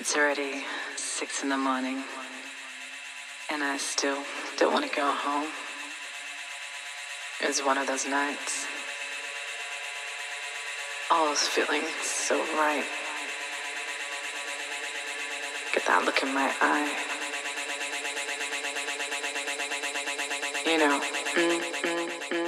It's already six in the morning, and I still don't want to go home. It's one of those nights. All is feeling so right. Get that look in my eye. You know. Mm, mm, mm.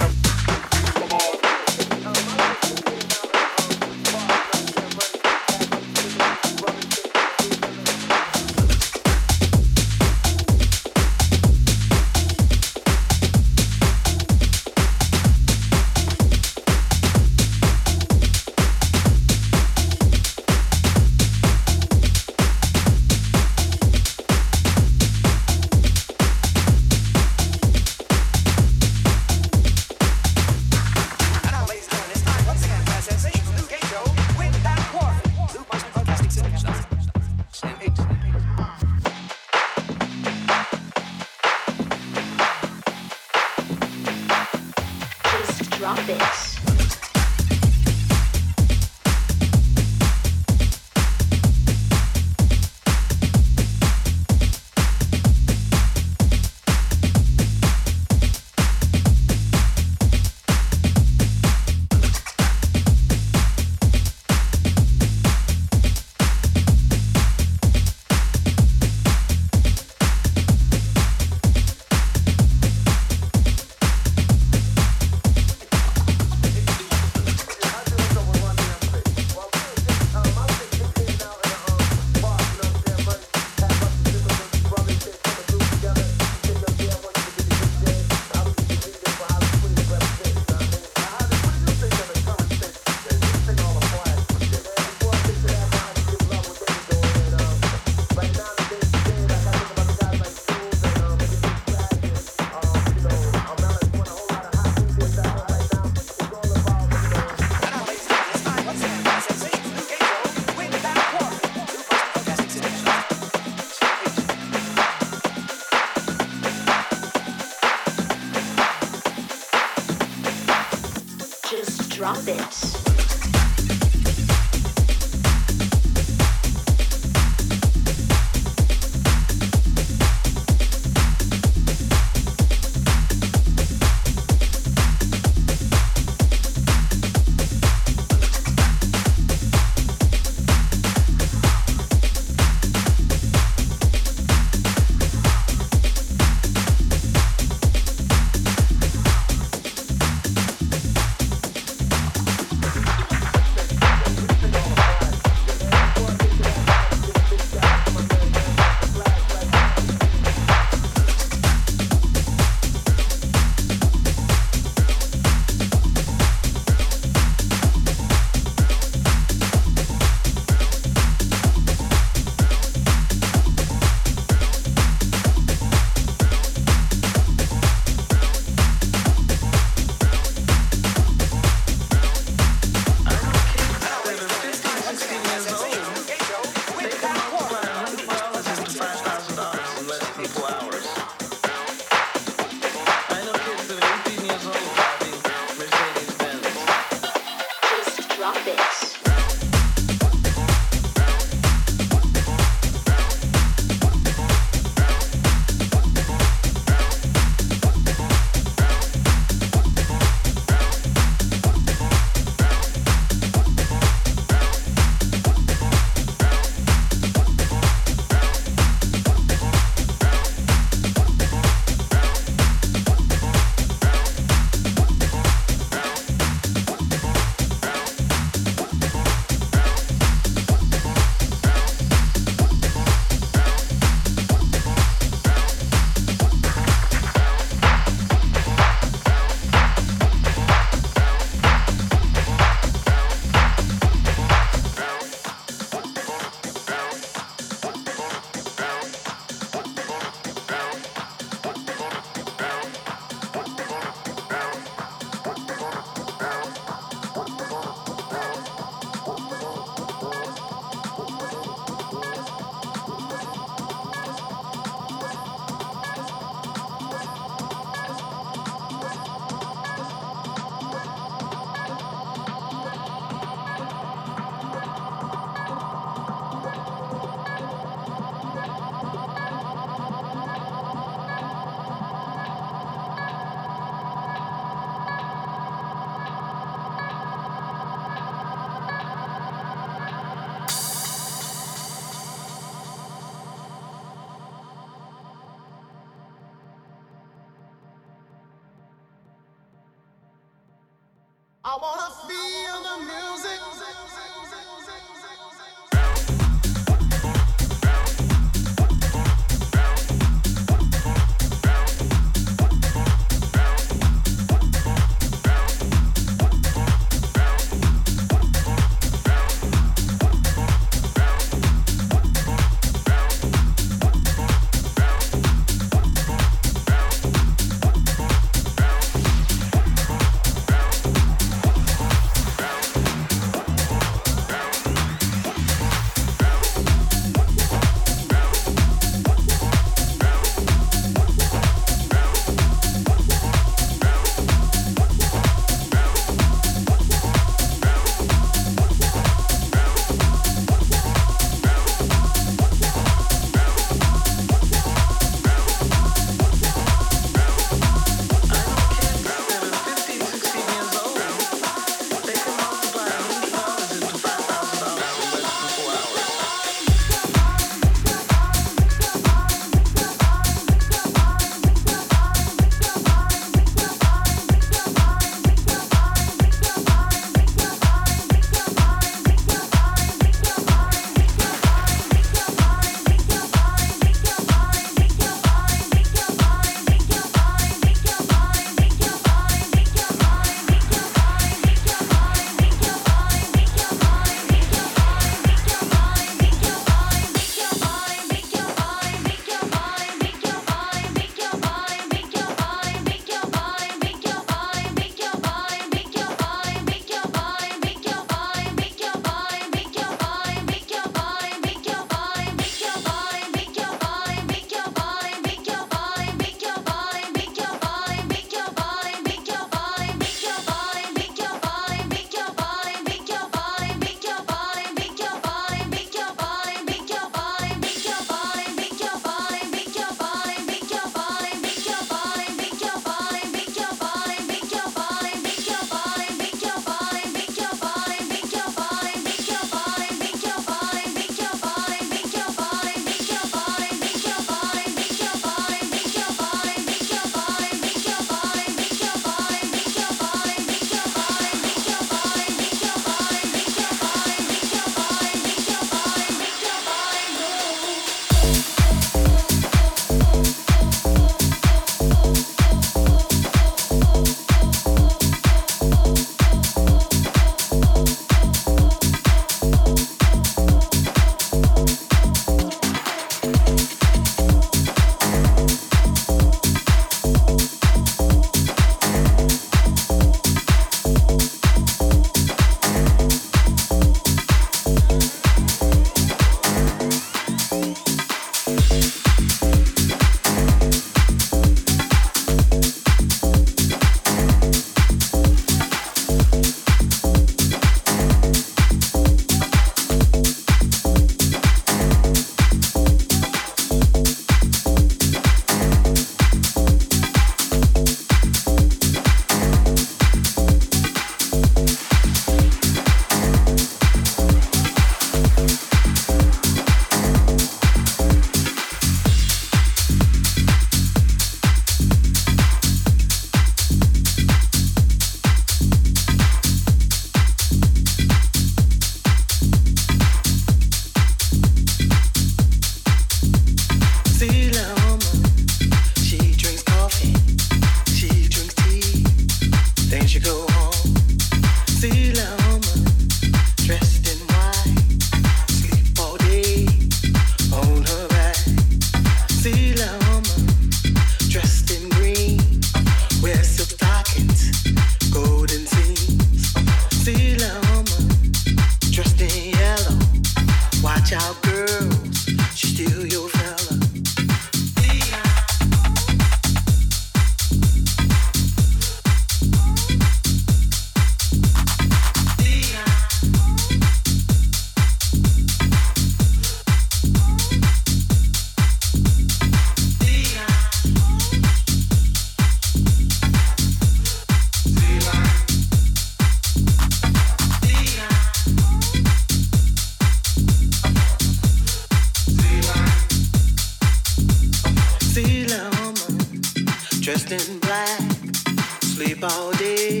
body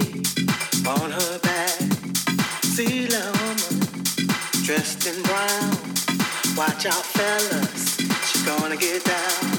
on her back. See a woman dressed in brown. Watch out, fellas, she gonna get down.